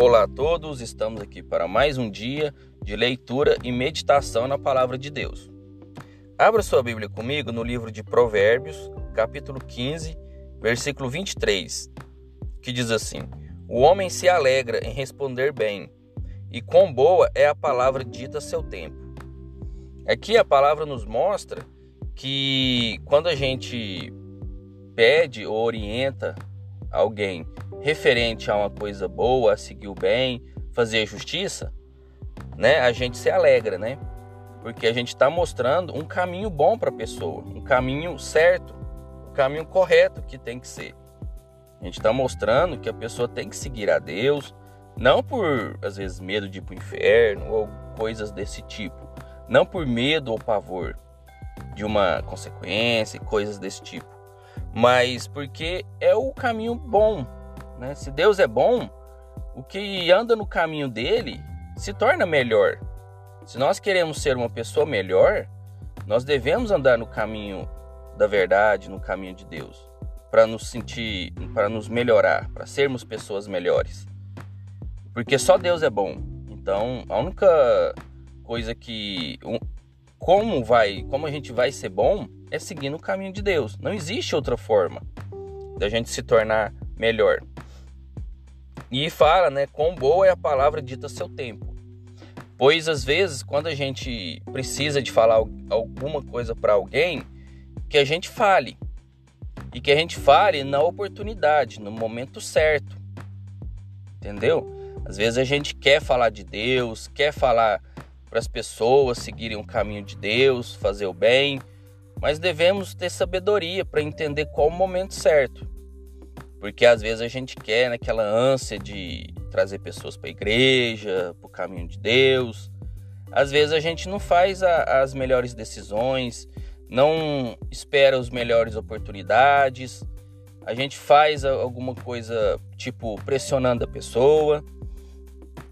Olá a todos, estamos aqui para mais um dia de leitura e meditação na palavra de Deus. Abra sua Bíblia comigo no livro de Provérbios, capítulo 15, versículo 23, que diz assim: O homem se alegra em responder bem, e quão boa é a palavra dita a seu tempo. Aqui a palavra nos mostra que quando a gente pede ou orienta alguém referente a uma coisa boa, a seguir o bem, fazer justiça, né? A gente se alegra, né? Porque a gente está mostrando um caminho bom para a pessoa, um caminho certo, o um caminho correto que tem que ser. A gente está mostrando que a pessoa tem que seguir a Deus, não por às vezes medo de ir para o inferno ou coisas desse tipo, não por medo ou pavor de uma consequência, coisas desse tipo, mas porque é o caminho bom, né? Se Deus é bom, o que anda no caminho dele se torna melhor. Se nós queremos ser uma pessoa melhor, nós devemos andar no caminho da verdade, no caminho de Deus, para nos sentir, para nos melhorar, para sermos pessoas melhores. Porque só Deus é bom. Então, a única coisa que como vai, como a gente vai ser bom é seguindo o caminho de Deus. Não existe outra forma da gente se tornar melhor. E fala, né, quão boa é a palavra dita a seu tempo. Pois às vezes, quando a gente precisa de falar alguma coisa para alguém, que a gente fale. E que a gente fale na oportunidade, no momento certo. Entendeu? Às vezes a gente quer falar de Deus, quer falar para as pessoas seguirem o caminho de Deus, fazer o bem, mas devemos ter sabedoria para entender qual o momento certo. Porque às vezes a gente quer naquela ânsia de trazer pessoas para a igreja, para o caminho de Deus. Às vezes a gente não faz a, as melhores decisões, não espera as melhores oportunidades. A gente faz alguma coisa tipo pressionando a pessoa.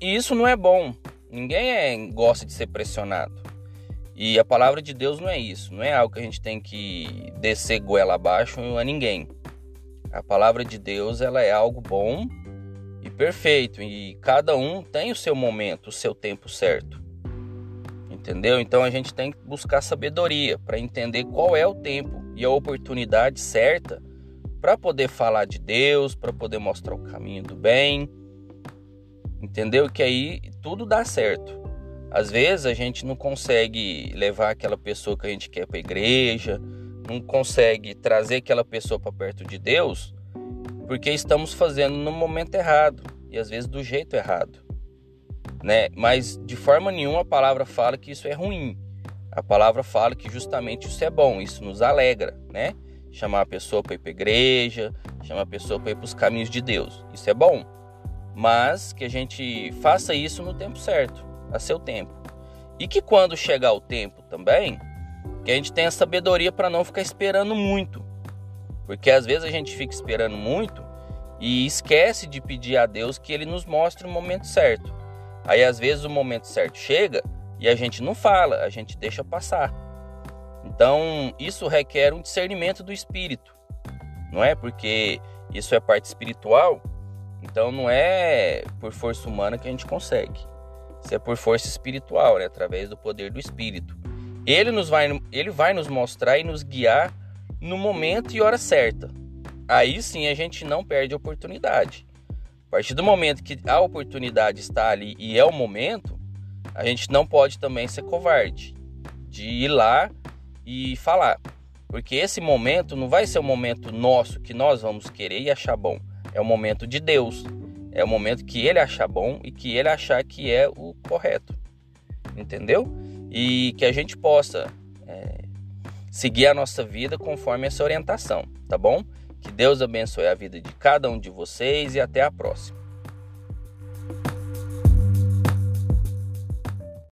E isso não é bom. Ninguém é, gosta de ser pressionado. E a palavra de Deus não é isso. Não é algo que a gente tem que descer goela abaixo a ninguém. A palavra de Deus ela é algo bom e perfeito e cada um tem o seu momento, o seu tempo certo. Entendeu? Então a gente tem que buscar sabedoria para entender qual é o tempo e a oportunidade certa para poder falar de Deus, para poder mostrar o caminho do bem. Entendeu? Que aí tudo dá certo. Às vezes a gente não consegue levar aquela pessoa que a gente quer para a igreja, não consegue trazer aquela pessoa para perto de Deus porque estamos fazendo no momento errado e às vezes do jeito errado, né? Mas de forma nenhuma a palavra fala que isso é ruim. A palavra fala que justamente isso é bom, isso nos alegra, né? Chamar a pessoa para ir para igreja, chamar a pessoa para ir para os caminhos de Deus. Isso é bom. Mas que a gente faça isso no tempo certo, a seu tempo. E que quando chegar o tempo também, que a gente tenha sabedoria para não ficar esperando muito. Porque às vezes a gente fica esperando muito e esquece de pedir a Deus que ele nos mostre o momento certo. Aí às vezes o momento certo chega e a gente não fala, a gente deixa passar. Então, isso requer um discernimento do espírito. Não é porque isso é parte espiritual, então não é por força humana que a gente consegue. Isso é por força espiritual, né? através do poder do espírito. Ele nos vai, ele vai nos mostrar e nos guiar no momento e hora certa. Aí sim a gente não perde a oportunidade. A partir do momento que a oportunidade está ali e é o momento, a gente não pode também ser covarde de ir lá e falar. Porque esse momento não vai ser o momento nosso que nós vamos querer e achar bom. É o momento de Deus. É o momento que ele achar bom e que ele achar que é o correto. Entendeu? E que a gente possa é, seguir a nossa vida conforme essa orientação, tá bom? Que Deus abençoe a vida de cada um de vocês e até a próxima.